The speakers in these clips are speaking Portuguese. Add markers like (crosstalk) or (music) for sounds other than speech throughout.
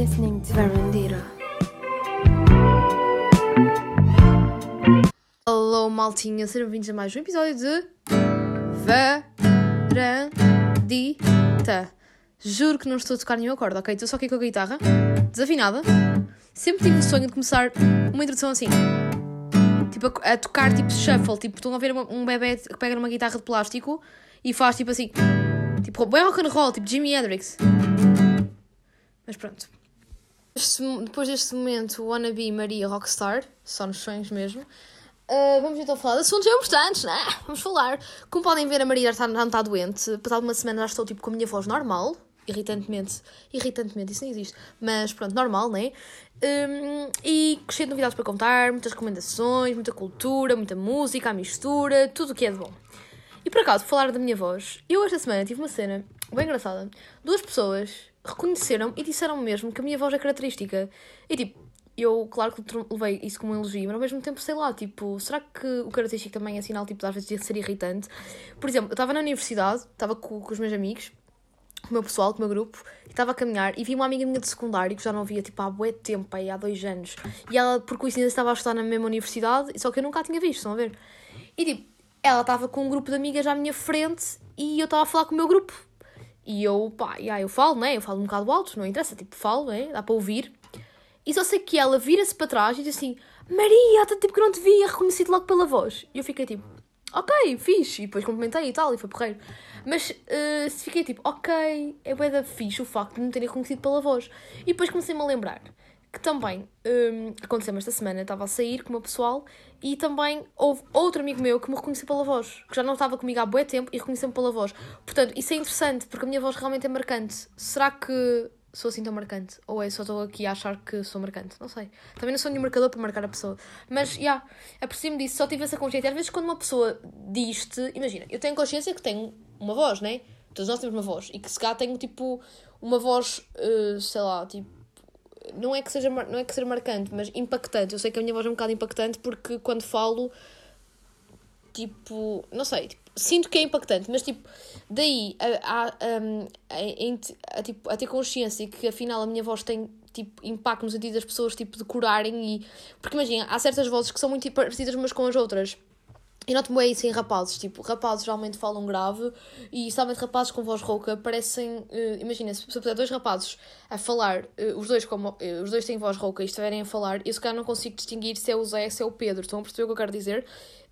listening to Verandira. Alô, maltinha, sejam bem-vindos a mais um episódio de Varandita. Juro que não estou a tocar nenhum acorde, ok? Estou só aqui com a guitarra, desafinada. Sempre tive o sonho de começar uma introdução assim. Tipo, a, a tocar tipo shuffle. Tipo, estão a ver uma- um bebê que pega numa guitarra de plástico e faz tipo assim. Tipo, bem rock and roll, tipo Jimi Hendrix. Mas pronto. Este- depois deste momento, Wannabe Maria Rockstar, só nos sonhos mesmo. Uh, vamos então falar de assuntos importantes, né? Vamos falar. Como podem ver, a Maria está, não está doente. Passado uma semana já estou tipo com a minha voz normal. Irritantemente. Irritantemente, isso não existe. Mas pronto, normal, né? Um, e cheio de novidades para contar, muitas recomendações, muita cultura, muita música, a mistura, tudo o que é de bom. E por acaso, falar da minha voz, eu esta semana tive uma cena bem engraçada. Duas pessoas reconheceram e disseram mesmo que a minha voz é característica. E tipo, eu, claro que levei isso como um elogio, mas ao mesmo tempo, sei lá, tipo, será que o característico também é sinal, tipo, de às vezes de ser irritante? Por exemplo, eu estava na universidade, estava com, com os meus amigos, com o meu pessoal, com o meu grupo, e estava a caminhar e vi uma amiga minha de secundário que já não via tipo há bué tempo, aí, há dois anos. E ela, por coincidência, estava a estudar na mesma universidade, só que eu nunca a tinha visto, estão a ver? E tipo, ela estava com um grupo de amigas à minha frente e eu estava a falar com o meu grupo. E eu, pá, yeah, eu falo, né? Eu falo um bocado alto, não interessa, tipo, falo, né? Dá para ouvir. E só sei que ela vira-se para trás e diz assim: Maria, há tanto tempo que não te via, reconheci-te logo pela voz. E eu fiquei tipo: Ok, fixe. E depois cumprimentei e tal, e foi porreiro. Mas uh, fiquei tipo: Ok, é bem da fixe o facto de me terem reconhecido pela voz. E depois comecei-me a lembrar que também um, aconteceu-me esta semana, estava a sair com o meu pessoal e também houve outro amigo meu que me reconheceu pela voz, que já não estava comigo há bué tempo e reconheceu-me pela voz. Portanto, isso é interessante, porque a minha voz realmente é marcante. Será que sou assim tão marcante? Ou é só estou aqui a achar que sou marcante? Não sei. Também não sou nenhum marcador para marcar a pessoa. Mas, já, yeah, aprecio-me disso, só tive essa consciência. Às vezes quando uma pessoa diz-te... Imagina, eu tenho consciência que tenho uma voz, né? Todos nós temos uma voz. E que se calhar tenho, tipo, uma voz, uh, sei lá, tipo não é que seja não é que seja marcante, mas impactante. Eu sei que a minha voz é um bocado impactante porque quando falo, tipo, não sei, tipo, sinto que é impactante, mas tipo, daí a, a, a, a, tipo, a ter consciência que afinal a minha voz tem tipo, impacto no sentido das pessoas tipo, decorarem e. Porque imagina, há certas vozes que são muito parecidas umas com as outras. E noto bem isso em rapazes, tipo, rapazes geralmente falam grave e somente rapazes com voz rouca parecem, uh, imagina, se, se puser dois rapazes a falar, uh, os dois como uh, os dois têm voz rouca e estiverem a falar, eu se calhar não consigo distinguir se é o Zé, se é o Pedro, estão a perceber o que eu quero dizer?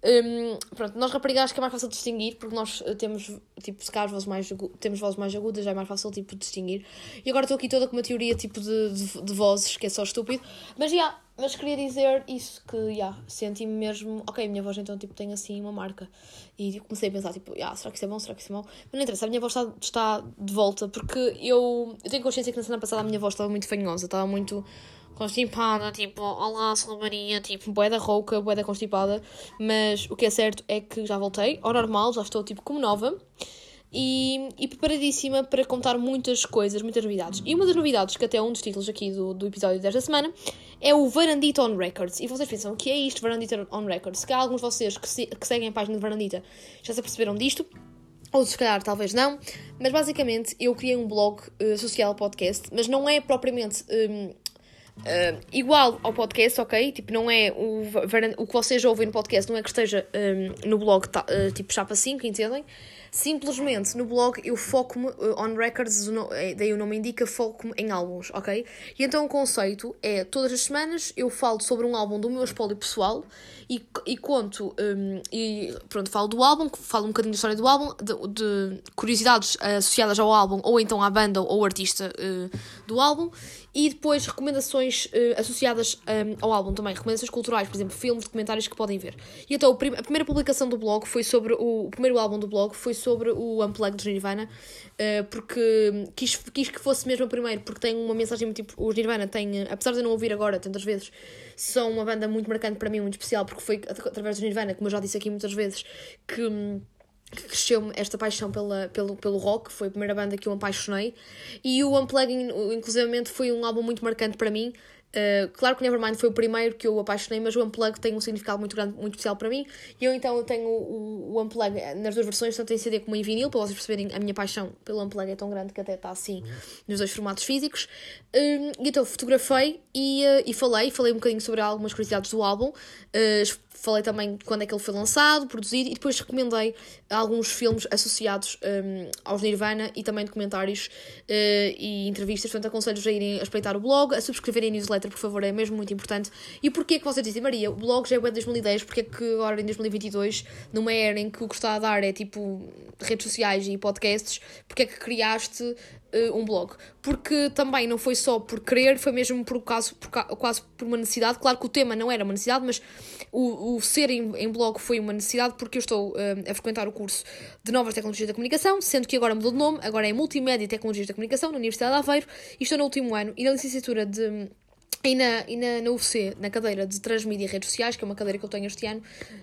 Um, pronto, nós raparigas acho que é mais fácil distinguir porque nós temos, tipo, se calhar vozes mais, temos vozes mais agudas, já é mais fácil, tipo, distinguir. E agora estou aqui toda com uma teoria, tipo, de, de, de vozes, que é só estúpido, mas já... Yeah, mas queria dizer isso, que, yeah, senti-me mesmo... Ok, a minha voz então, tipo, tem assim uma marca. E tipo, comecei a pensar, tipo, yeah, será que isso é bom? Será que isso é mau? Mas não interessa, a minha voz está, está de volta, porque eu, eu tenho consciência que na semana passada a minha voz estava muito fanhosa, estava muito constipada, tipo, olá, sou Maria, tipo, boeda rouca, boeda constipada. Mas o que é certo é que já voltei ao normal, já estou, tipo, como nova. E, e, preparadíssima para contar muitas coisas, muitas novidades. E uma das novidades, que até é um dos títulos aqui do, do episódio desta semana, é o Varandita on Records. E vocês pensam, o que é isto, Varandita on Records? Se calhar alguns de vocês que, se, que seguem a página de Varandita já se aperceberam disto, ou se calhar talvez não, mas basicamente eu criei um blog uh, social podcast, mas não é propriamente. Um, Uh, igual ao podcast, ok? Tipo, não é o, o que vocês ouvem no podcast, não é que esteja um, no blog uh, tipo chapa 5, entendem? Simplesmente no blog eu foco-me uh, on records, daí o nome indica, foco-me em álbuns, ok? E então o conceito é todas as semanas eu falo sobre um álbum do meu espólio pessoal e, e conto, um, e pronto, falo do álbum, falo um bocadinho da história do álbum, de, de curiosidades associadas ao álbum ou então à banda ou artista uh, do álbum e depois recomendações uh, associadas um, ao álbum também, recomendações culturais, por exemplo, filmes, documentários que podem ver. E então a primeira publicação do blog foi sobre o, o primeiro álbum do blog foi sobre o Unplugged de Nirvana, uh, porque quis, quis que fosse mesmo o primeiro, porque tem uma mensagem muito os Nirvana têm, apesar de eu não ouvir agora tantas vezes, são uma banda muito marcante para mim, muito especial, porque foi através dos Nirvana, como eu já disse aqui muitas vezes, que que cresceu-me esta paixão pela, pelo, pelo rock, foi a primeira banda que eu apaixonei, e o Unplugging, inclusivamente, foi um álbum muito marcante para mim, Uh, claro que o Nevermind foi o primeiro que eu apaixonei, mas o Unplug tem um significado muito grande, muito especial para mim. E eu então eu tenho o, o Unplug nas duas versões, tanto em CD como em vinil, para vocês perceberem a minha paixão pelo Unplug é tão grande que até está assim nos dois formatos físicos. Um, e então fotografei e, uh, e falei, falei um bocadinho sobre algumas curiosidades do álbum. Uh, falei também de quando é que ele foi lançado, produzido e depois recomendei alguns filmes associados um, aos Nirvana e também documentários uh, e entrevistas. Portanto, aconselho-vos a irem a espreitar o blog, a subscreverem a newsletter, por favor, é mesmo muito importante. E porquê que vocês dizem, Maria, o blog já é de 2010, porque que agora em 2022, numa era em que o que está a dar é tipo redes sociais e podcasts, porque é que criaste uh, um blog? Porque também não foi só por querer, foi mesmo por, caso, por, quase por uma necessidade. Claro que o tema não era uma necessidade, mas o, o ser em, em blog foi uma necessidade porque eu estou uh, a frequentar o curso de Novas Tecnologias da Comunicação, sendo que agora mudou de nome, agora é Multimédia e Tecnologias da Comunicação, na Universidade de Aveiro, e estou no último ano, e na licenciatura de e na, e na, na UFC, na cadeira de Transmídia e Redes Sociais, que é uma cadeira que eu tenho este ano,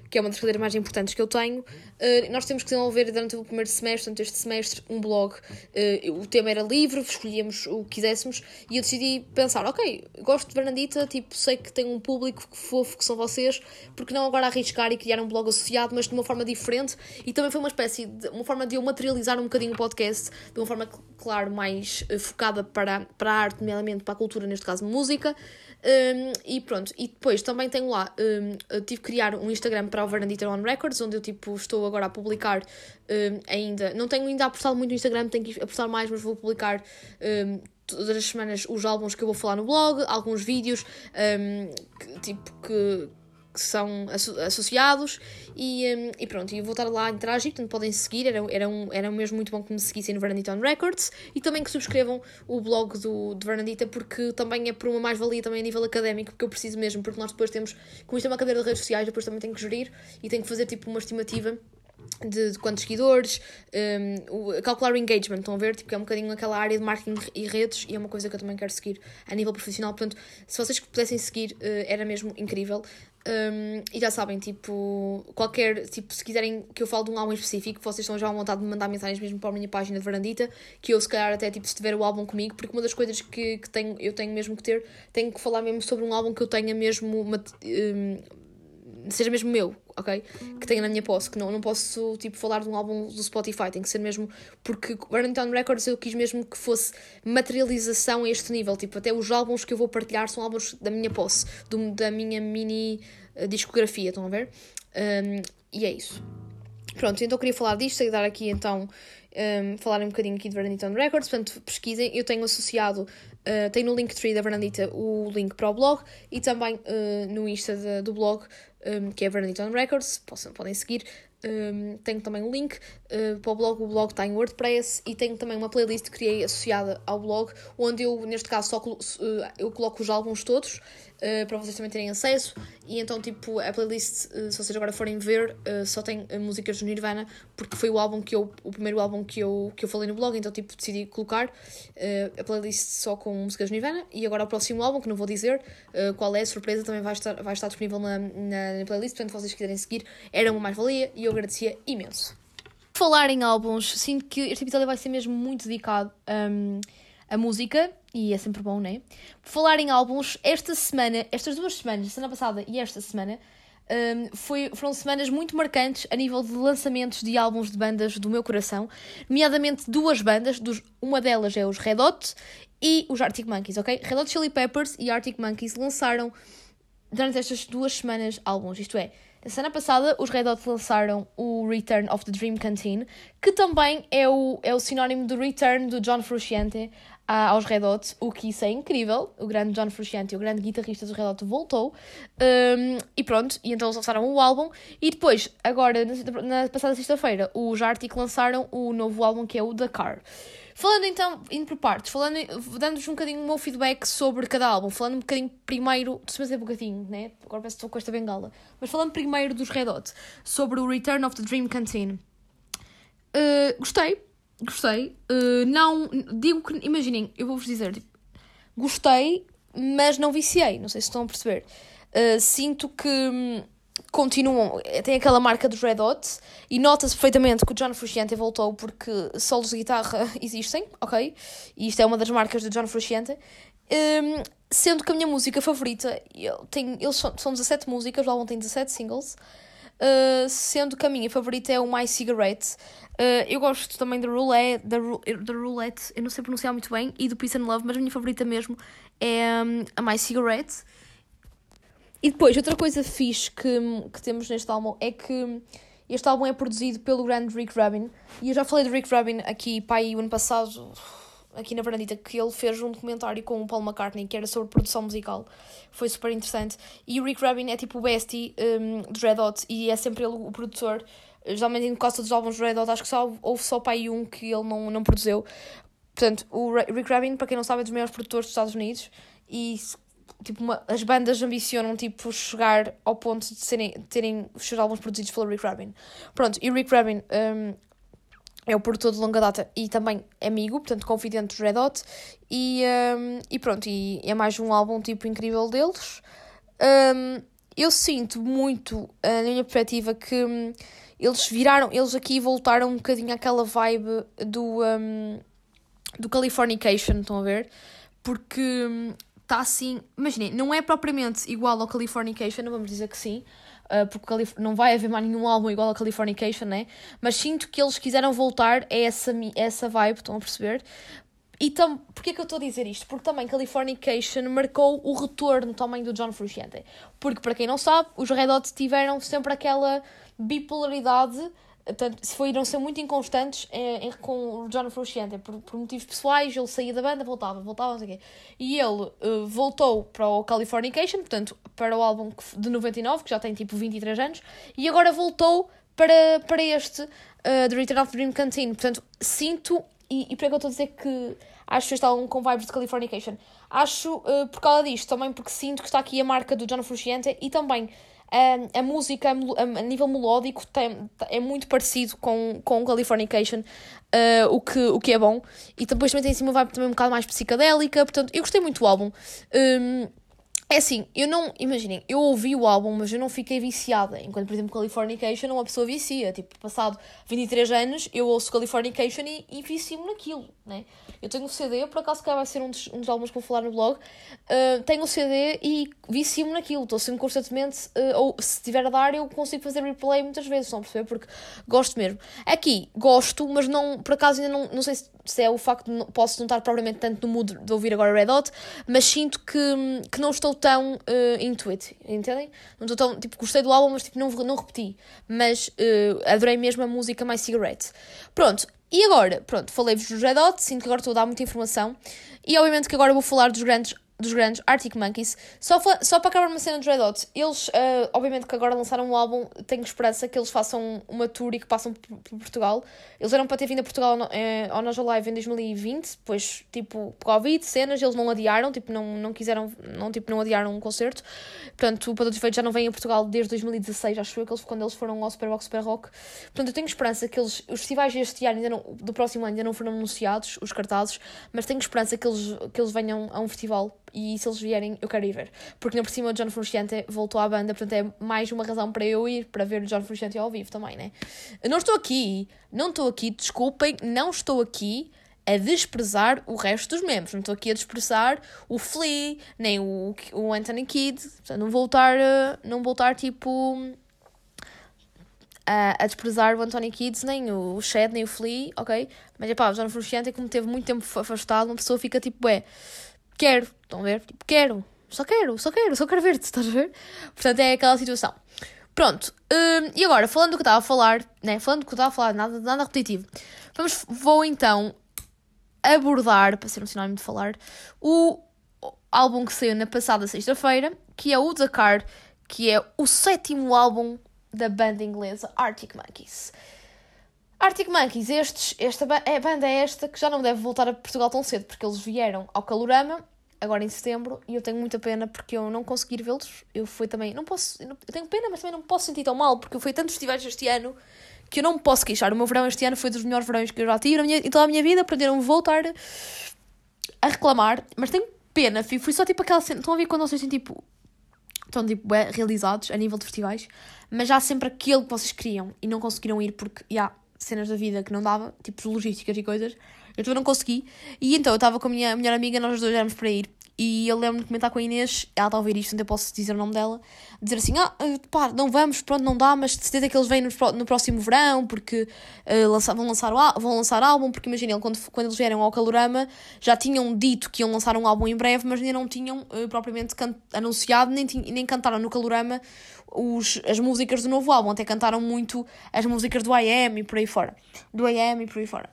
que é uma das cadeiras mais importantes que eu tenho, uh, nós temos que desenvolver durante o primeiro semestre, durante este semestre, um blog. Uh, o tema era livre, escolhíamos o que quiséssemos, e eu decidi pensar, ok, gosto de Fernandita, tipo, sei que tem um público fofo que são vocês, porque não agora arriscar e criar um blog associado, mas de uma forma diferente, e também foi uma espécie de, uma forma de eu materializar um bocadinho o podcast, de uma forma, claro, mais uh, focada para, para a arte, nomeadamente para a cultura, neste caso música, um, e pronto, e depois também tenho lá, um, tive que criar um Instagram para o Vernandita On Records, onde eu tipo estou agora a publicar um, ainda. Não tenho ainda apostado muito no Instagram, tenho que apostar mais, mas vou publicar todas as semanas os álbuns que eu vou falar no blog, alguns vídeos que, tipo que que são associados e, um, e pronto, e vou estar lá a interagir, portanto podem seguir, era, era, um, era mesmo muito bom que me seguissem no Vernandita on Records e também que subscrevam o blog do, de Vernandita porque também é por uma mais-valia também a nível académico, porque eu preciso mesmo, porque nós depois temos, como isto é uma cadeira de redes sociais, depois também tenho que gerir e tenho que fazer tipo uma estimativa de, de, quantos seguidores, um, calcular o engagement, estão a ver? Tipo, é um bocadinho aquela área de marketing e redes e é uma coisa que eu também quero seguir a nível profissional. Portanto, se vocês pudessem seguir, uh, era mesmo incrível. Um, e já sabem, tipo, qualquer, tipo, se quiserem que eu fale de um álbum específico, vocês estão já à vontade de me mandar mensagens mesmo para a minha página de Verandita, que eu se calhar até, tipo, se tiver o álbum comigo, porque uma das coisas que, que tenho, eu tenho mesmo que ter, tenho que falar mesmo sobre um álbum que eu tenha mesmo, uma, um, seja mesmo meu, ok? Que tenha na minha posse, que não, não posso, tipo, falar de um álbum do Spotify, tem que ser mesmo, porque Burning Records eu quis mesmo que fosse materialização a este nível, tipo, até os álbuns que eu vou partilhar são álbuns da minha posse, do, da minha mini uh, discografia, estão a ver? Um, e é isso. Pronto, então queria falar disto e dar aqui então um, falar um bocadinho aqui de Vernandita Records, portanto pesquisem, eu tenho associado, uh, tenho no Linktree da Vernandita o link para o blog e também uh, no Insta de, do blog um, que é Vernadita Records, possam, podem seguir. Um, tenho também um link uh, para o blog, o blog está em WordPress e tenho também uma playlist que criei associada ao blog, onde eu, neste caso, só uh, eu coloco os álbuns todos uh, para vocês também terem acesso. E então, tipo, a playlist, uh, se vocês agora forem ver, uh, só tem músicas do Nirvana, porque foi o álbum que eu, o primeiro álbum que eu, que eu falei no blog, então, tipo, decidi colocar a playlist só com músicas do Nirvana. E agora o próximo álbum, que não vou dizer qual é, surpresa, também vai estar, vai estar disponível na, na, na playlist, portanto, se vocês quiserem seguir, era uma mais-valia e eu agradecia imenso. Falar em álbuns, sinto que este episódio vai ser mesmo muito dedicado um, a música e é sempre bom, né? Por falar em álbuns, esta semana, estas duas semanas, semana passada e esta semana, um, foi, foram semanas muito marcantes a nível de lançamentos de álbuns de bandas do meu coração, nomeadamente duas bandas, dos, uma delas é os Red Hot e os Arctic Monkeys, ok? Red Hot Chili Peppers e Arctic Monkeys lançaram durante estas duas semanas álbuns, isto é, na semana passada, os Red Hot lançaram o Return of the Dream Canteen, que também é o, é o sinónimo do Return do John Frusciante aos Red Hot, o que isso é incrível. O grande John Frusciante, o grande guitarrista dos Red Hot, voltou. Um, e pronto, e então eles lançaram o álbum. E depois, agora, na, na passada sexta-feira, os Arctic lançaram o novo álbum que é o Car. Falando então, indo por partes, falando, dando-vos um bocadinho o meu feedback sobre cada álbum, falando um bocadinho primeiro, se fazer um bocadinho, né? Agora parece que estou com esta bengala, mas falando primeiro dos Red Hot, sobre o Return of the Dream Canteen. Uh, gostei, gostei. Uh, não, digo que, imaginem, eu vou-vos dizer, tipo, gostei, mas não viciei, não sei se estão a perceber. Uh, sinto que. Hum, continuam, tem aquela marca dos Red Hot e nota-se perfeitamente que o John Frusciante voltou porque solos de guitarra (laughs) existem, ok? E isto é uma das marcas do John Frusciante. Um, Sendo que a minha música favorita, eu tenho, eles são, são 17 músicas, o álbum tem 17 singles. Uh, sendo que a minha favorita é o My Cigarette. Uh, eu gosto também da Roulette, da, da Roulette, eu não sei pronunciar muito bem, e do Peace and Love, mas a minha favorita mesmo é um, a My Cigarette. E depois, outra coisa fixe que, que temos neste álbum é que este álbum é produzido pelo grande Rick Rubin. E eu já falei de Rick Rubin aqui, pai, o ano passado, aqui na Varandita, que ele fez um documentário com o Paul McCartney que era sobre produção musical. Foi super interessante. E o Rick Rubin é tipo o bestie um, do Red Hot e é sempre ele o produtor. Geralmente, em quase todos os álbuns do Red Hot, acho que só houve só pai um que ele não, não produziu. Portanto, o Rick Rubin, para quem não sabe, é dos maiores produtores dos Estados Unidos e tipo, uma, as bandas ambicionam tipo, chegar ao ponto de serem, terem os seus álbuns produzidos pelo Rick Rubin. Pronto, e o Rick Rubin um, é o produtor de longa data e também amigo, portanto, confidente dos Red Hot. E, um, e pronto, e é mais um álbum tipo incrível deles. Um, eu sinto muito, na minha perspectiva, que um, eles viraram, eles aqui voltaram um bocadinho àquela vibe do, um, do Californication, estão a ver? Porque está assim, imaginem, não é propriamente igual ao Californication, vamos dizer que sim, uh, porque não vai haver mais nenhum álbum igual ao Californication, né? Mas sinto que eles quiseram voltar a essa, essa vibe, estão a perceber? E porquê que eu estou a dizer isto? Porque também Californication marcou o retorno também do John Frusciante. Porque, para quem não sabe, os Red Hot tiveram sempre aquela bipolaridade Portanto, foram ser muito inconstantes em, em, com o John Frusciante por, por, motivos pessoais. Ele saía da banda, voltava, voltava, não sei o quê. E ele uh, voltou para o Californication, portanto, para o álbum de 99, que já tem tipo 23 anos, e agora voltou para, para este, uh, The Return of Dream Canteen. Portanto, sinto, e, e por que eu estou a dizer que acho este álbum com vibes de Californication? Acho uh, por causa disto, também porque sinto que está aqui a marca do John Frusciante e também a, a música a, a, nível melódico tem, é muito parecido com, com Californication, uh, o, que, o que é bom. E depois também tem assim uma vibe também um bocado mais psicadélica, portanto, eu gostei muito do álbum. Um, é assim, eu não. Imaginem, eu ouvi o álbum, mas eu não fiquei viciada. Enquanto, por exemplo, Californication, uma pessoa vicia. Tipo, passado 23 anos, eu ouço Californication e, e vicio naquilo, né? Eu tenho o CD, por acaso, que vai ser um dos, um dos álbuns que vou falar no blog. Uh, tenho o CD e vicio naquilo. Estou sempre constantemente. Uh, ou se tiver a dar, eu consigo fazer replay muitas vezes, a perceber? Porque gosto mesmo. Aqui, gosto, mas não. Por acaso, ainda não, não sei se, se é o facto de não, posso não estar propriamente tanto no mood de ouvir agora Red Hot, mas sinto que, que não estou tão uh, into it, entendem? Não estou tão, tipo, gostei do álbum, mas tipo, não, não repeti. Mas uh, adorei mesmo a música My Cigarette. Pronto, e agora, pronto, falei-vos dos Red Hot, sinto que agora estou a dar muita informação. E obviamente que agora vou falar dos grandes dos grandes Arctic Monkeys. Só, só para acabar uma cena dos Red Hot, eles, uh, obviamente que agora lançaram um álbum, tenho esperança que eles façam uma tour e que passam por, por Portugal. Eles eram para ter vindo a Portugal eh, ao Noja Live em 2020, depois, tipo, Covid, cenas, eles não adiaram, tipo, não, não quiseram, não, tipo, não adiaram um concerto. Portanto, Para Todos Feitos já não vem a Portugal desde 2016, acho eu, que eles, quando eles foram ao Superbox Super Rock. Portanto, eu tenho esperança que eles, os festivais deste ano, ainda não, do próximo ano, ainda não foram anunciados, os cartazes, mas tenho esperança que eles, que eles venham a um festival e se eles vierem, eu quero ir ver. Porque, por cima, o John Frusciante voltou à banda, portanto, é mais uma razão para eu ir, para ver o John Frusciante ao vivo também, né? Eu não estou aqui, não estou aqui, desculpem, não estou aqui a desprezar o resto dos membros. Não estou aqui a desprezar o Flea, nem o, o Anthony Kidd. Portanto, não voltar, não voltar tipo a, a desprezar o Anthony Kids, nem o Shed, nem o Flea, ok? Mas é pá, o John Frusciante, como teve muito tempo afastado, uma pessoa fica tipo, é, quero, estão a ver? Tipo, quero, só quero, só quero, só quero ver-te, estás a ver? Portanto, é aquela situação. Pronto, hum, e agora, falando do que eu estava a falar, né? Falando do que eu estava a falar, nada, nada repetitivo, vamos, vou então abordar, para ser um sinónimo de falar, o álbum que saiu na passada sexta-feira, que é o Dakar, que é o sétimo álbum da banda inglesa Arctic Monkeys. Arctic Monkeys, estes, esta é, banda é esta que já não deve voltar a Portugal tão cedo, porque eles vieram ao Calorama, agora em setembro, e eu tenho muita pena porque eu não consegui vê-los. Eu fui também, não posso, eu tenho pena, mas também não me posso sentir tão mal, porque eu fui a tantos festivais este ano que eu não me posso queixar. O meu verão este ano foi dos melhores verões que eu já tive em toda a minha vida, para não voltar a reclamar, mas tenho pena, fui só tipo aquela cena, estão a ver quando vocês têm tipo, estão tipo realizados a nível de festivais, mas já sempre aquele que vocês queriam e não conseguiram ir porque, já, yeah, cenas da vida que não dava, tipo logísticas e coisas. Eu também não consegui. E então eu estava com a minha melhor amiga, nós dois éramos para ir. e eu lembro-me de comentar com a Inês, ela está a ouvir isto, então eu posso dizer o nome dela, dizer assim, ah, eh, pá, não vamos, pronto, não dá, mas de certeza que eles vêm no, no próximo verão, porque uh, lança, vão, lançar o, vão lançar álbum, porque imaginem, quando, quando eles vieram ao Calorama, já tinham dito que iam lançar um álbum em breve, mas ainda não tinham uh, propriamente anunciado, nem, nem cantaram no Calorama os, as músicas do novo álbum, até cantaram muito as músicas do IM e por aí fora, do IM e por aí fora.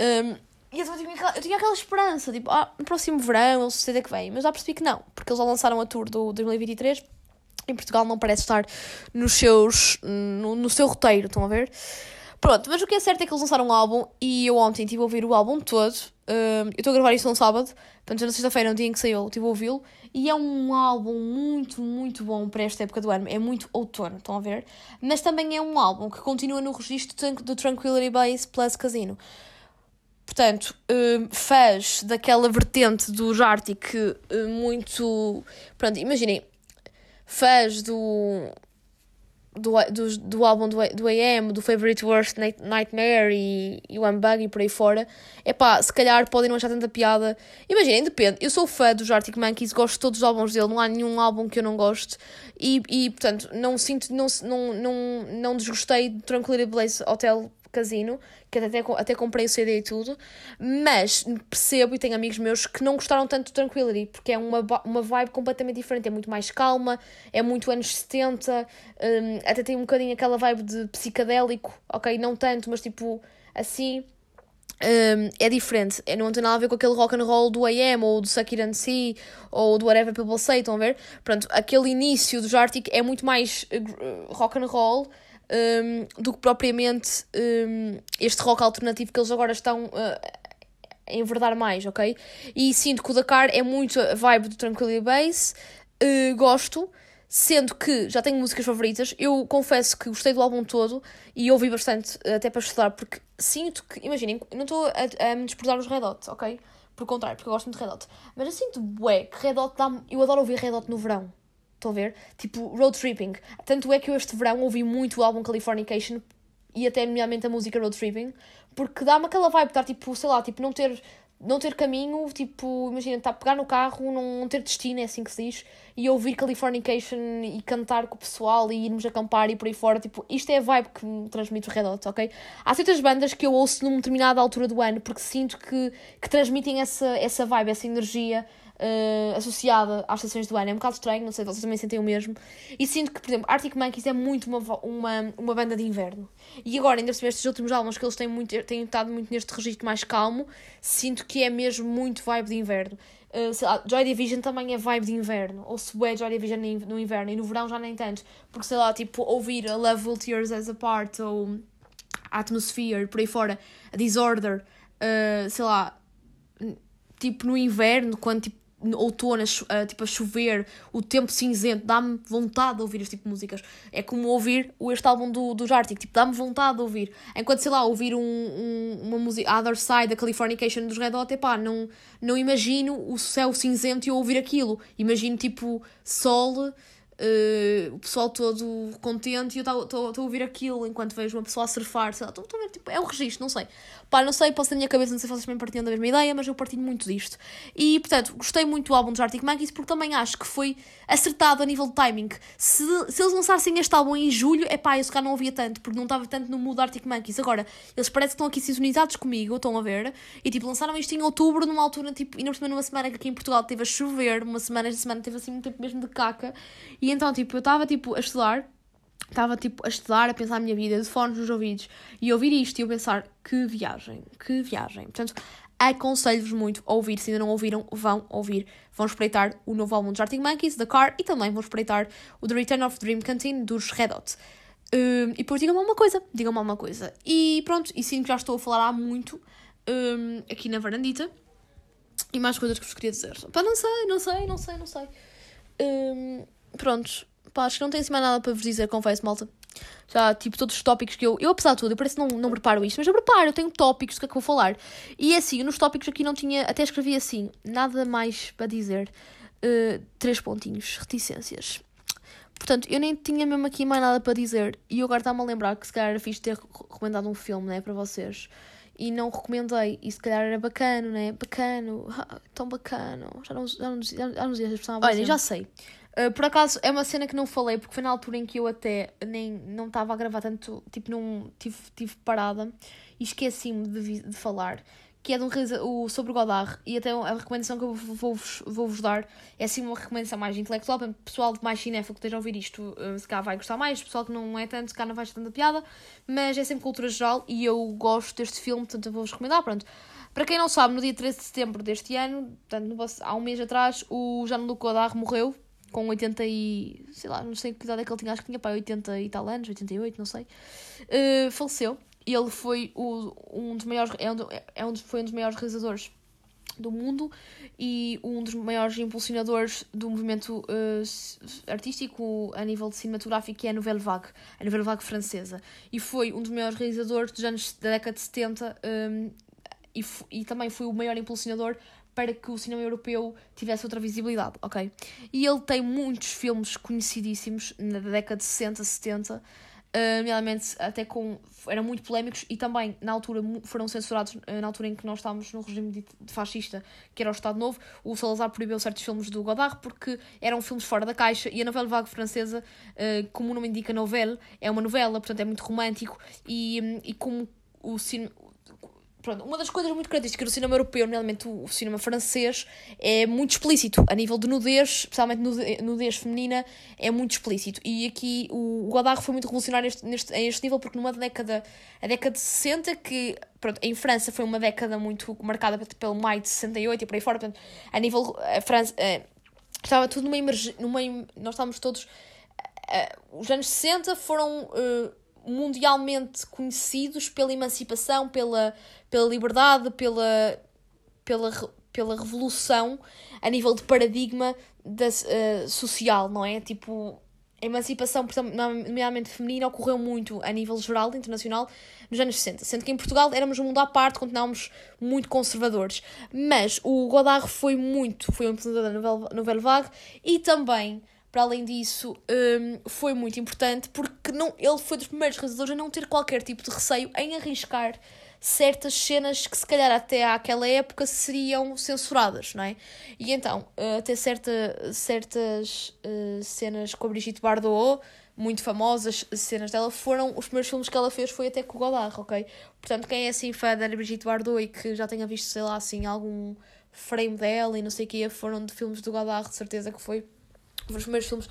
Um, e eu tinha, aquela, eu tinha aquela esperança, tipo, ah, no próximo verão, eles sei que vem. Mas já percebi que não, porque eles já lançaram a tour do 2023 em Portugal não parece estar nos seus, no, no seu roteiro, estão a ver? Pronto, mas o que é certo é que eles lançaram um álbum e eu ontem estive a ouvir o álbum todo. Uh, eu estou a gravar isto no sábado, portanto, na sexta-feira, no dia em que saiu, estive a ouvi-lo. E é um álbum muito, muito bom para esta época do ano. É muito outono, estão a ver? Mas também é um álbum que continua no registro do Tranquility Base Plus Casino. Portanto, uh, fãs daquela vertente do Jartic uh, muito. Pronto, imaginem, fãs do. Do, do, do álbum do, do AM, do Favorite Worst Nightmare e, e o Unbug e por aí fora, é pá, se calhar podem não achar tanta piada. Imaginem, depende. Eu sou fã dos Arctic Monkeys, gosto de todos os álbuns dele, não há nenhum álbum que eu não goste. E, e portanto, não sinto, não, não, não, não desgostei de Tranquility Blaze Hotel Casino, que até, até comprei o CD e tudo, mas percebo e tenho amigos meus que não gostaram tanto do Tranquility, porque é uma, uma vibe completamente diferente, é muito mais calma, é muito anos 70, um, até tem um bocadinho aquela vibe de psicadélico, ok? Não tanto, mas tipo assim. Um, é diferente, é, não tem nada a ver com aquele rock and roll do AM ou do Suck It and See ou do Whatever People Say, estão a ver? Pronto, aquele início do Arctic é muito mais uh, rock and roll um, do que propriamente um, este rock alternativo que eles agora estão uh, a enverdar mais, ok? E sinto que o Dakar é muito a vibe do Tranquility Base, uh, gosto, sendo que já tenho músicas favoritas. Eu confesso que gostei do álbum todo e ouvi bastante até para estudar, porque sinto que, imaginem, não estou a, a me desprezar os Red Hot, ok? Por contrário, porque eu gosto muito de Red Hot. Mas eu sinto, bué, que Red Hot dá Eu adoro ouvir Red Hot no verão. Estão a ver? Tipo, road tripping. Tanto é que eu este verão ouvi muito o álbum Californication e até nomeadamente a música road tripping, porque dá-me aquela vibe de estar tipo, sei lá, tipo, não ter não ter caminho, tipo, imagina, estar a pegar no carro, não ter destino, é assim que se diz, e ouvir Californication e cantar com o pessoal e irmos acampar e por aí fora, tipo, isto é a vibe que me transmite o Red Hot, ok? Há certas bandas que eu ouço numa determinada altura do ano porque sinto que, que transmitem essa, essa vibe, essa energia uh, associada às estações do ano. É um bocado estranho, não sei, vocês também sentem o mesmo. E sinto que, por exemplo, Arctic Monkeys é muito uma, uma, uma banda de inverno. E agora, ainda por estes últimos álbuns que eles têm, muito, têm estado muito neste registro mais calmo, sinto que é mesmo muito vibe de inverno. Uh, sei lá, Joy Division também é vibe de inverno, ou se é Joy Division no inverno, e no verão já nem tanto, porque sei lá, tipo, ouvir a Love Will Tears as Apart, ou Atmosphere, por aí fora, a Disorder, uh, sei lá, tipo no inverno, quando tipo outono, a, tipo a chover, o tempo cinzento, dá-me vontade de ouvir este tipo de músicas. É como ouvir este álbum do, do Jartic, tipo, dá-me vontade de ouvir. Enquanto, sei lá, ouvir um, um, uma música, Other Side, da Californication dos Red Hot, epá, não, não imagino o céu cinzento e ouvir aquilo. Imagino, tipo, sol uh, o pessoal todo contente e eu estou a ouvir aquilo enquanto vejo uma pessoa a surfar, sei lá, a ver, tipo, é o registro, não sei. Pá, não sei, posso ter na minha cabeça, não sei se vocês também partilham da mesma ideia, mas eu partilho muito disto. E, portanto, gostei muito do álbum dos Arctic Monkeys porque também acho que foi acertado a nível de timing. Se, se eles lançassem este álbum em julho, é pá, eu se calhar não ouvia tanto, porque não estava tanto no mood Arctic Monkeys. Agora, eles parecem que estão aqui sintonizados comigo, estão a ver, e tipo, lançaram isto em outubro, numa altura, tipo, e numa semana que aqui em Portugal teve a chover, uma semana, esta semana teve assim um tempo mesmo de caca, e então, tipo, eu estava tipo a estudar, estava tipo a estudar, a pensar a minha vida, de fones nos ouvidos, e ouvir isto e eu pensar que viagem, que viagem. Portanto, aconselho-vos muito a ouvir, se ainda não ouviram, vão ouvir. Vão espreitar o novo álbum dos Arctic Monkeys, The Car, e também vão espreitar o The Return of Dream Canteen dos Red Hot. Um, e depois digam-me alguma coisa, digam-me alguma coisa. E pronto, e sinto que já estou a falar há muito um, aqui na varandita. E mais coisas que vos queria dizer. Pá, não sei, não sei, não sei, não sei. Um, pronto, Pá, acho que não tenho assim mais nada para vos dizer, confesso, malta. Já, tipo, todos os tópicos que eu. Eu, apesar de tudo, eu parece que não, não preparo isto, mas eu preparo, eu tenho tópicos do que é que vou falar. E é assim, nos tópicos aqui não tinha. Até escrevi assim, nada mais para dizer. Uh, três pontinhos, reticências. Portanto, eu nem tinha mesmo aqui mais nada para dizer. E eu agora está-me a lembrar que se calhar era fixe ter recomendado um filme, né, para vocês. e não recomendei. E se calhar era bacana, né? Bacano, (laughs) tão bacano. Já não, já não, já, já não dizia a expressão Olha, já sei. Uh, por acaso é uma cena que não falei, porque foi na altura em que eu até nem não estava a gravar tanto, tipo, não tive, tive parada e esqueci-me de, de falar que é de um o, sobre o Godard, e até a recomendação que eu vou-vos vou dar é assim uma recomendação mais intelectual, para pessoal mais cinéfilo que esteja a ouvir isto, eh, se cá vai gostar mais, pessoal que não é tanto, se cá não vai tanta piada, mas é sempre cultura geral e eu gosto deste filme, portanto vou-vos recomendar, pronto. Para quem não sabe, no dia 13 de setembro deste ano, portanto, há um mês atrás, o Jean-Luc Godard morreu, com 80 e... sei lá, não sei que idade é que ele tinha, acho que tinha para 80 e tal anos, 88, não sei, uh, faleceu ele foi o, um dos maiores, é um, é um, foi um dos maiores realizadores do mundo e um dos maiores impulsionadores do movimento uh, artístico a nível de cinematográfico, que é a Nouvelle Vague, a Nouvelle Vague francesa. E foi um dos maiores realizadores dos anos da década de 70 um, e, e também foi o maior impulsionador para que o cinema europeu tivesse outra visibilidade, ok? E ele tem muitos filmes conhecidíssimos na década de 60, 70 uh, nomeadamente até com. eram muito polémicos e também na altura foram censurados, uh, na altura em que nós estávamos no regime de, de fascista, que era o Estado Novo, o Salazar proibiu certos filmes do Godard porque eram filmes fora da caixa e a novela vague francesa, uh, como o nome indica, novela, é uma novela, portanto é muito romântico e, um, e como o cinema Pronto, uma das coisas muito características do cinema europeu, nomeadamente o, cinema francês, é muito explícito. A nível de nudez, especialmente nudez, feminina, é muito explícito. E aqui o Godard foi muito revolucionário neste, neste, a este nível, porque numa década, a década de 60, que pronto, em França foi uma década muito marcada pelo maio de 68 e por aí fora, portanto, a nível. A França. estava tudo numa emergência. Nós estávamos todos. os anos 60 foram. Uh, mundialmente conhecidos pela emancipação, pela, pela liberdade, pela, pela, pela revolução a nível de paradigma da, uh, social, não é? Tipo, a emancipação, nomeadamente feminina, ocorreu muito a nível geral, internacional, nos anos 60. Sendo que em Portugal éramos um mundo à parte, continuávamos muito conservadores. Mas o Godard foi muito, foi um representante da Nouvelle Vague e também para além disso, um, foi muito importante porque não, ele foi dos primeiros realizadores a não ter qualquer tipo de receio em arriscar certas cenas que se calhar até àquela época seriam censuradas, não é? E então, até certa, certas uh, cenas com a Brigitte Bardot, muito famosas cenas dela, foram os primeiros filmes que ela fez foi até com o Godard, ok? Portanto, quem é assim fã da Brigitte Bardot e que já tenha visto, sei lá, assim, algum frame dela e não sei o que, foram de filmes do Godard, de certeza que foi os primeiros filmes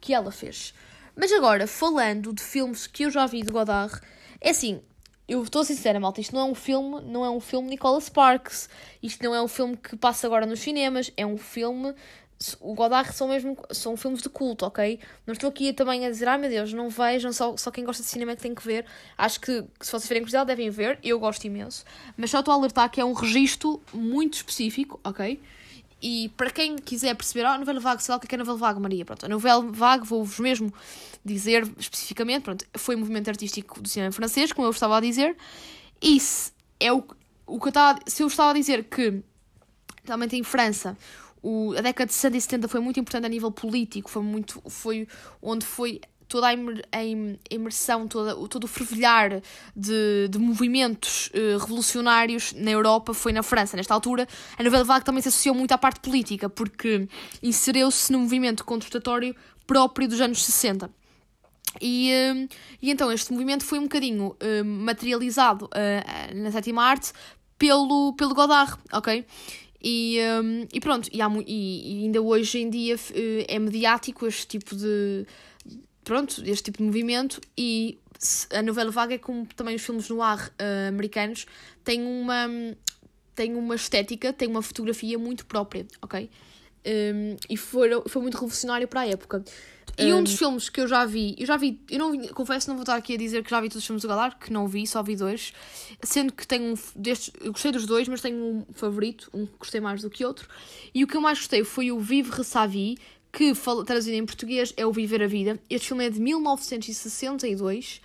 que ela fez. Mas agora, falando de filmes que eu já vi de Godard, é assim, eu estou sincera, malta, isto não é um filme, não é um filme Nicolas Sparks, isto não é um filme que passa agora nos cinemas, é um filme o Godard são mesmo são filmes de culto, ok? Não estou aqui também a dizer, ai meu Deus, não vejam, só, só quem gosta de cinema é que tem que ver. Acho que, que se vocês tiverem curiosidade devem ver, eu gosto imenso. Mas só estou a alertar que é um registro muito específico, ok? E para quem quiser perceber, a novela vague, sei lá o que é a novela vague, Maria, pronto, a novela vague, vou-vos mesmo dizer especificamente, pronto, foi um movimento artístico do cinema francês, como eu estava a dizer, se, é o, o que eu estava, se eu estava a dizer que, realmente em França, o, a década de 60 e 70 foi muito importante a nível político, foi muito, foi onde foi toda a imersão, toda, todo o fervilhar de, de movimentos uh, revolucionários na Europa foi na França. Nesta altura, a novela vague também se associou muito à parte política, porque inseriu-se no movimento contestatório próprio dos anos 60. E, uh, e então este movimento foi um bocadinho uh, materializado na sétima arte pelo, pelo Godard, ok? E, um, e pronto, e, há, e, e, ainda hoje em dia é mediático este tipo de, pronto, este tipo de movimento e a novela vaga é como também os filmes no ar uh, americanos têm uma tem uma estética, tem uma fotografia muito própria, ok? Um, e foi, foi muito revolucionário para a época. E um, um dos filmes que eu já vi, eu já vi, eu não confesso, não vou estar aqui a dizer que já vi todos os filmes do Galar, que não vi, só vi dois, sendo que tenho um destes, eu gostei dos dois, mas tenho um favorito, um que gostei mais do que outro. E o que eu mais gostei foi o Vive Ressavi, que traduzido em português é O Viver a Vida. Este filme é de 1962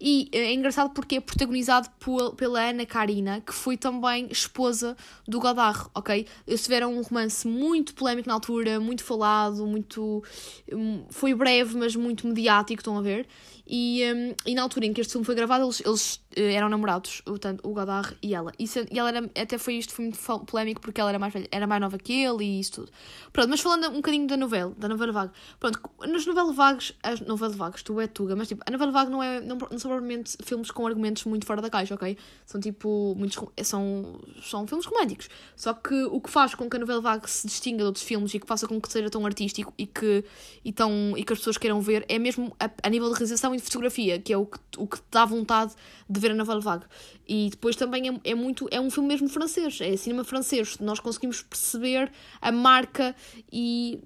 e é engraçado porque é protagonizado por, pela Ana Karina, que foi também esposa do Godard, ok? Eles tiveram um romance muito polémico na altura, muito falado, muito. Hum, foi breve, mas muito mediático, estão a ver? E, um, e na altura em que este filme foi gravado, eles, eles eram namorados, o, tanto, o Godard e ela. E, se, e ela era, até foi isto foi muito polémico porque ela era mais velha, era mais nova que ele e isso tudo. Pronto, mas falando um bocadinho da novela, da novela vaga. Pronto, nas novelas vagas, as novelas vagas, tu é tuga, mas tipo, a novela vaga não, é, não, não são provavelmente filmes com argumentos muito fora da caixa, ok? São tipo, muitos, são, são filmes românticos. Só que o que faz com que a novela vaga se distinga de outros filmes e que faça com que seja tão artístico e que, e tão, e que as pessoas queiram ver é mesmo a, a nível de realização e de fotografia, que é o que, o que dá vontade de ver a novela vague. E depois também é, é muito, é um filme mesmo francês, é cinema francês. Nós conseguimos perceber a marca e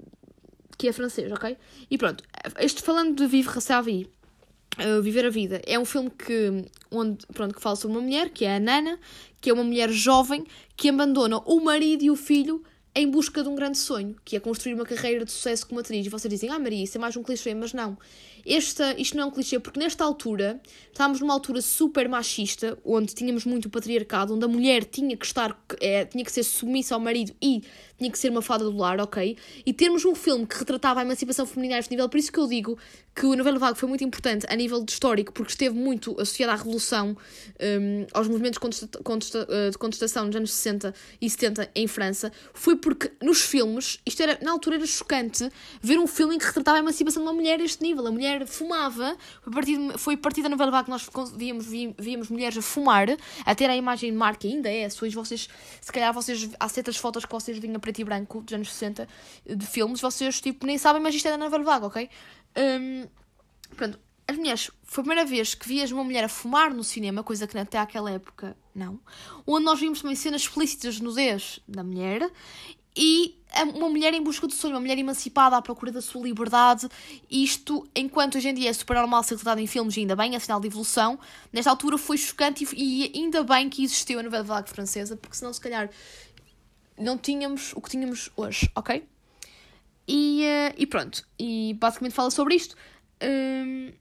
que é francês, ok? E pronto, este falando de Vive Rassavi, uh, Viver a Vida, é um filme que, onde, pronto, que fala sobre uma mulher, que é a Nana, que é uma mulher jovem que abandona o marido e o filho em busca de um grande sonho, que é construir uma carreira de sucesso como atriz. E vocês dizem, ah Maria, isso é mais um clichê, mas não. Esta, isto não é um clichê, porque nesta altura estávamos numa altura super machista, onde tínhamos muito patriarcado, onde a mulher tinha que estar, é, tinha que ser submissa ao marido e tinha que ser uma fada do lar, ok? E termos um filme que retratava a emancipação feminina a este nível, por isso que eu digo que o Novela Vague foi muito importante a nível histórico, porque esteve muito associado à Revolução, um, aos movimentos eh, de contestação nos anos 60 e 70 em França, foi porque nos filmes, isto era, na altura era chocante, ver um filme em que retratava a emancipação de uma mulher a este nível. A mulher fumava, foi a partir, foi a partir da Novela que nós víamos, víamos mulheres a fumar, a ter a imagem de marca, ainda é, se hoje vocês, se calhar vocês, há certas fotos que vocês vinham preto e branco dos anos 60 de filmes, vocês tipo nem sabem, mas isto é da novela vaga, ok? Um, pronto, as mulheres, foi a primeira vez que vias uma mulher a fumar no cinema, coisa que até àquela época não, onde nós vimos também cenas explícitas de nudez da mulher e uma mulher em busca do sonho, uma mulher emancipada à procura da sua liberdade. Isto, enquanto hoje em dia é super normal ser retratado em filmes, ainda bem, é sinal de evolução, nesta altura foi chocante e, ainda bem que existiu a novela vaga francesa, porque senão, se calhar, não tínhamos o que tínhamos hoje, ok? E, uh, e pronto, e basicamente fala sobre isto. Um,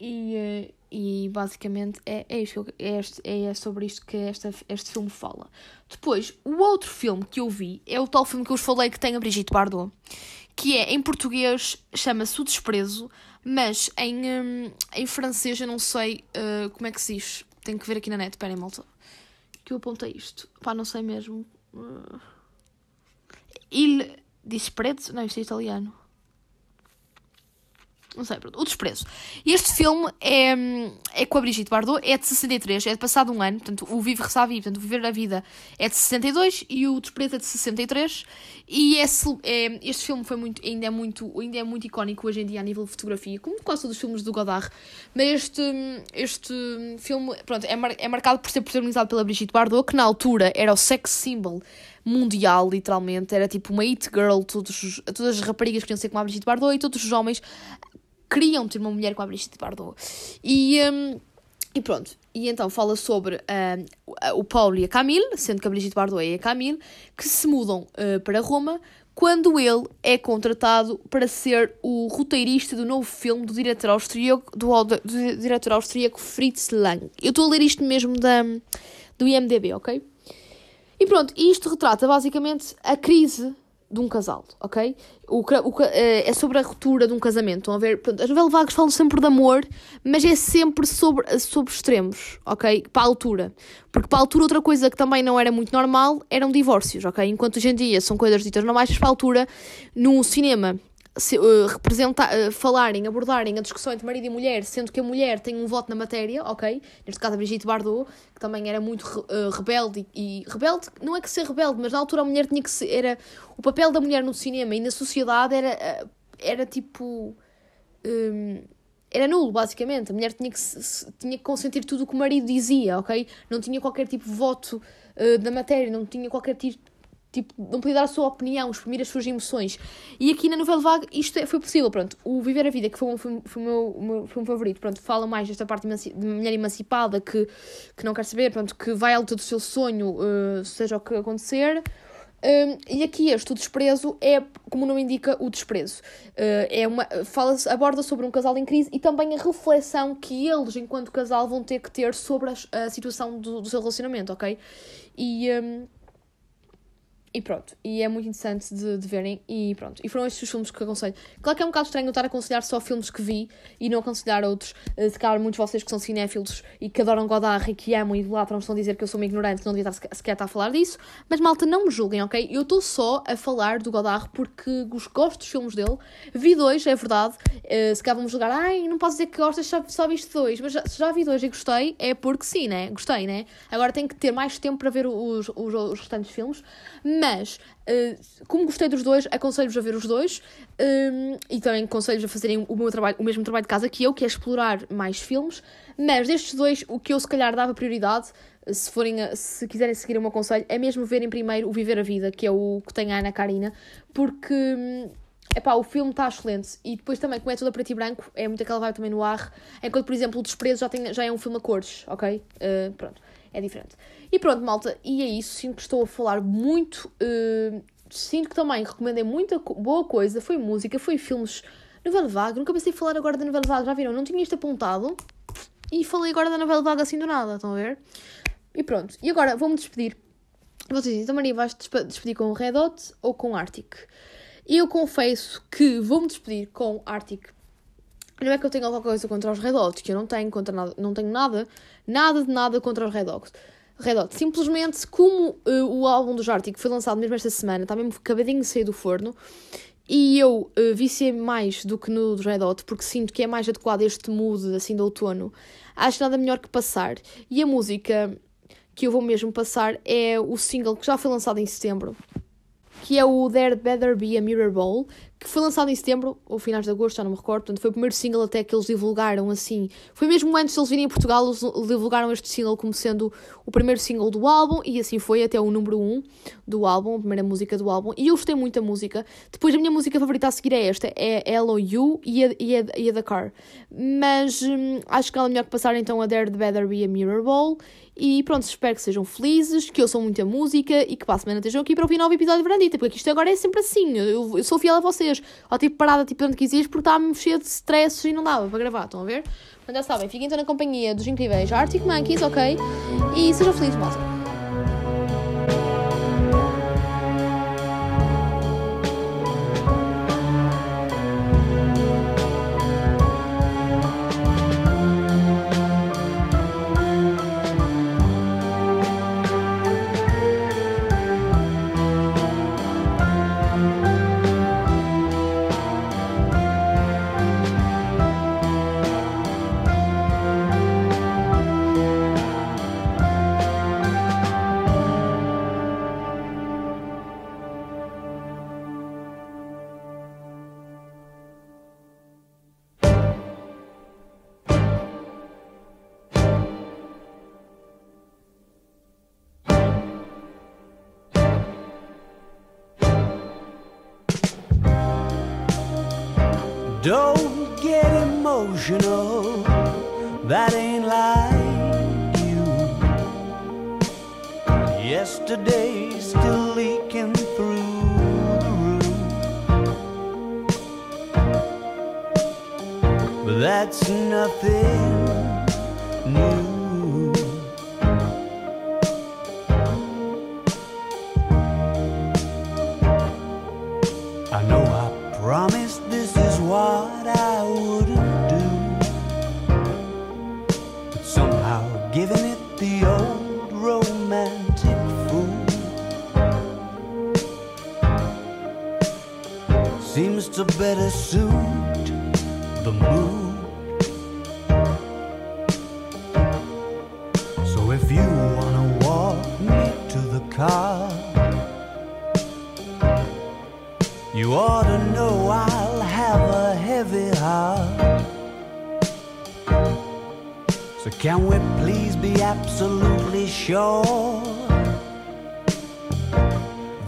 e, uh, e basicamente é, é, isto, é, este, é sobre isto que esta, este filme fala. Depois, o outro filme que eu vi é o tal filme que eu vos falei que tem a Brigitte Bardot, que é em português chama-se O Desprezo, mas em, um, em francês eu não sei uh, como é que se diz. Tenho que ver aqui na net, esperem, malta que eu apontei isto. Pá, não sei mesmo. Uh... Il disprezzo? Não, isto é italiano. Não sei, pronto. O Desprezo. Este filme é, é com a Brigitte Bardot, é de 63, é de passado um ano. Portanto, o Vive Ressavi, portanto, o Viver a Vida é de 62 e o Desprezo é de 63. E esse, é, este filme foi muito, ainda, é muito, ainda é muito icónico hoje em dia a nível de fotografia, como quase todos os filmes do Godard. Mas este, este filme pronto, é, mar, é marcado por ser protagonizado pela Brigitte Bardot, que na altura era o sex symbol mundial, literalmente. Era tipo uma it girl, todos, todas as raparigas queriam ser como a Brigitte Bardot e todos os homens queriam ter uma mulher com a Brigitte Bardot. E, um, e pronto, e então fala sobre uh, o Paulo e a Camille, sendo que a Brigitte Bardot e a Camille, que se mudam uh, para Roma quando ele é contratado para ser o roteirista do novo filme do diretor austríaco, do, do diretor austríaco Fritz Lang. Eu estou a ler isto mesmo da, do IMDB, ok? E pronto, isto retrata basicamente a crise de um casal, ok? O, o, eh, é sobre a ruptura de um casamento. Estão a ver? As novelas vagas falam sempre de amor, mas é sempre sobre, sobre extremos, ok? Para a altura. Porque para a altura, outra coisa que também não era muito normal eram divórcios, ok? Enquanto hoje em dia são coisas ditas normais, para a altura, no cinema se, uh, representar, uh, falarem, abordarem a discussão entre marido e mulher, sendo que a mulher tem um voto na matéria, ok? Neste caso a Brigitte Bardot, que também era muito uh, rebelde e, rebelde, não é que ser rebelde, mas na altura a mulher tinha que ser, era o papel da mulher no cinema e na sociedade era, era tipo um, era nulo, basicamente. A mulher tinha que, tinha que consentir tudo o que o marido dizia, ok? Não tinha qualquer tipo de voto da matéria, não tinha qualquer tipo tipo, não podia dar a sua opinião, exprimir as suas emoções. E aqui na novela vaga isto é, foi possível, pronto. O Viver a Vida, que foi, um, foi, foi o meu, meu filme favorito, pronto, fala mais desta parte de mulher emancipada que, que não quer saber, pronto, que vai à luta do seu sonho, uh, seja o que acontecer. Um, e aqui este, o desprezo, é, como o nome indica, o desprezo. Uh, é uma, fala aborda sobre um casal em crise e também a reflexão que eles, enquanto casal, vão ter que ter sobre a, a situação do, do seu relacionamento, ok? E, um, e pronto, e é muito interessante de, de, verem, e pronto. E foram estes os filmes que aconselho. Claro que é um bocado estranho eu estar a aconselhar só filmes que vi e não aconselhar outros. Uh, se calhar muitos de vocês que são cinéfilos e que adoram Godard e que amam e idolatram estão a dizer que eu sou uma ignorante não devia estar sequer a falar disso. Mas malta, não me julguem, ok? Eu estou só a falar do Godard porque gosto dos filmes dele. Vi dois, é verdade. Uh, se calhar vão-me julgar, ai, não posso dizer que gostas, só, só viste dois. Mas já, se já vi dois e gostei, é porque sim, né? Gostei, né? Agora tenho que ter mais tempo para ver os, os, os restantes filmes. Mas, uh, como gostei dos dois, aconselho-vos a ver os dois um, e também aconselho-vos a fazerem o, meu trabalho, o mesmo trabalho de casa que eu, que é explorar mais filmes. Mas destes dois, o que eu se calhar dava prioridade, se, forem se quiserem seguir o meu conselho, é mesmo verem primeiro o Viver a Vida, que é o que tem a Ana Karina, porque. Epá, o filme está excelente. E depois também, como é tudo a preto e branco, é muito aquela vibe também no ar. Enquanto, por exemplo, o Desprezo já, tem, já é um filme a cores, ok? Uh, pronto, é diferente. E pronto, malta, e é isso. Sinto que estou a falar muito. Uh, sinto que também recomendei muita boa coisa. Foi música, foi filmes. Novela Vaga. Nunca pensei em falar agora da Novela Vaga. Já viram? Não tinha isto apontado. E falei agora da Novela Vaga assim do nada. Estão a ver? E pronto. E agora vou-me despedir. Vocês dizem, então Maria, vais -te despedir com Red Hot ou com Arctic? Eu confesso que vou-me despedir com Arctic. Não é que eu tenha alguma coisa contra os Red Hot, que eu não tenho, contra nada, não tenho nada, nada de nada contra os Red Hot. Red Hot. Simplesmente, como uh, o álbum do Arctic foi lançado mesmo esta semana, está mesmo acabadinho de sair do forno, e eu uh, viciei mais do que no Red Hot, porque sinto que é mais adequado a este mood, assim, de outono. Acho nada melhor que passar. E a música que eu vou mesmo passar é o single que já foi lançado em setembro, que é o There Better Be a Mirror Ball, que foi lançado em setembro, ou finais de agosto, já não me recordo, portanto foi o primeiro single até que eles divulgaram assim. Foi mesmo antes de eles virem a Portugal, eles divulgaram este single como sendo o primeiro single do álbum, e assim foi até o número 1 do álbum, a primeira música do álbum, e eu gostei muito da música. Depois a minha música favorita a seguir é esta, é Hello You e a, e a, e a The Car. Mas hum, acho que ela é melhor que passar então a There Better Be a Mirror Ball, e pronto, espero que sejam felizes, que ouçam muita música e que para a semana estejam aqui para ouvir novo episódio de Brandita, porque isto agora é sempre assim. Eu, eu sou fiel a vocês. Ou tipo parada tipo onde quisias porque estava-me cheio de stress e não dava para gravar, estão a ver? Mas já sabem, fiquem então na companhia dos incríveis Arctic Monkeys, ok? E sejam felizes, malta. That's nothing sure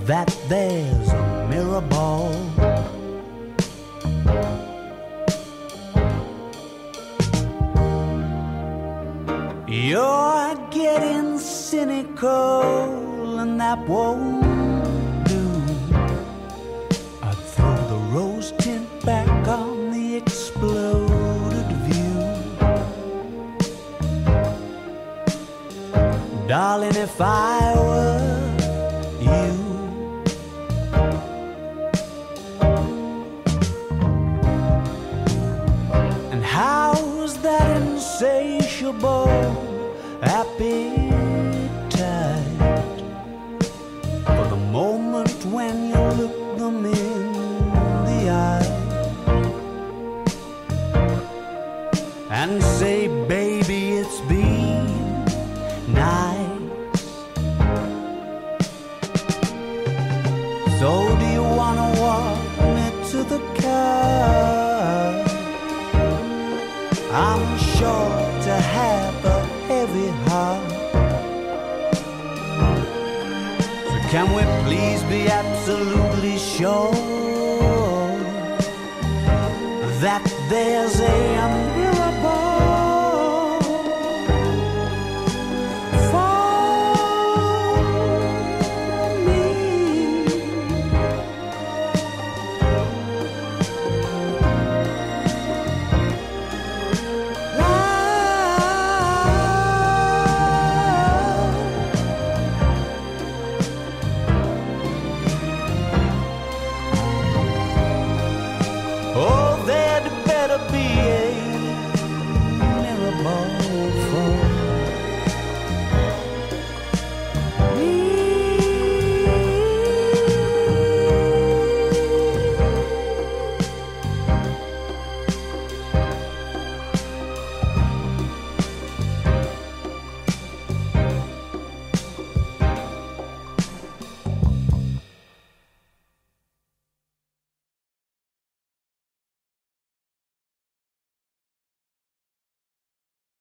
that there's a mirror ball? You're getting cynical, and that won't Darling, if I were sure that there's a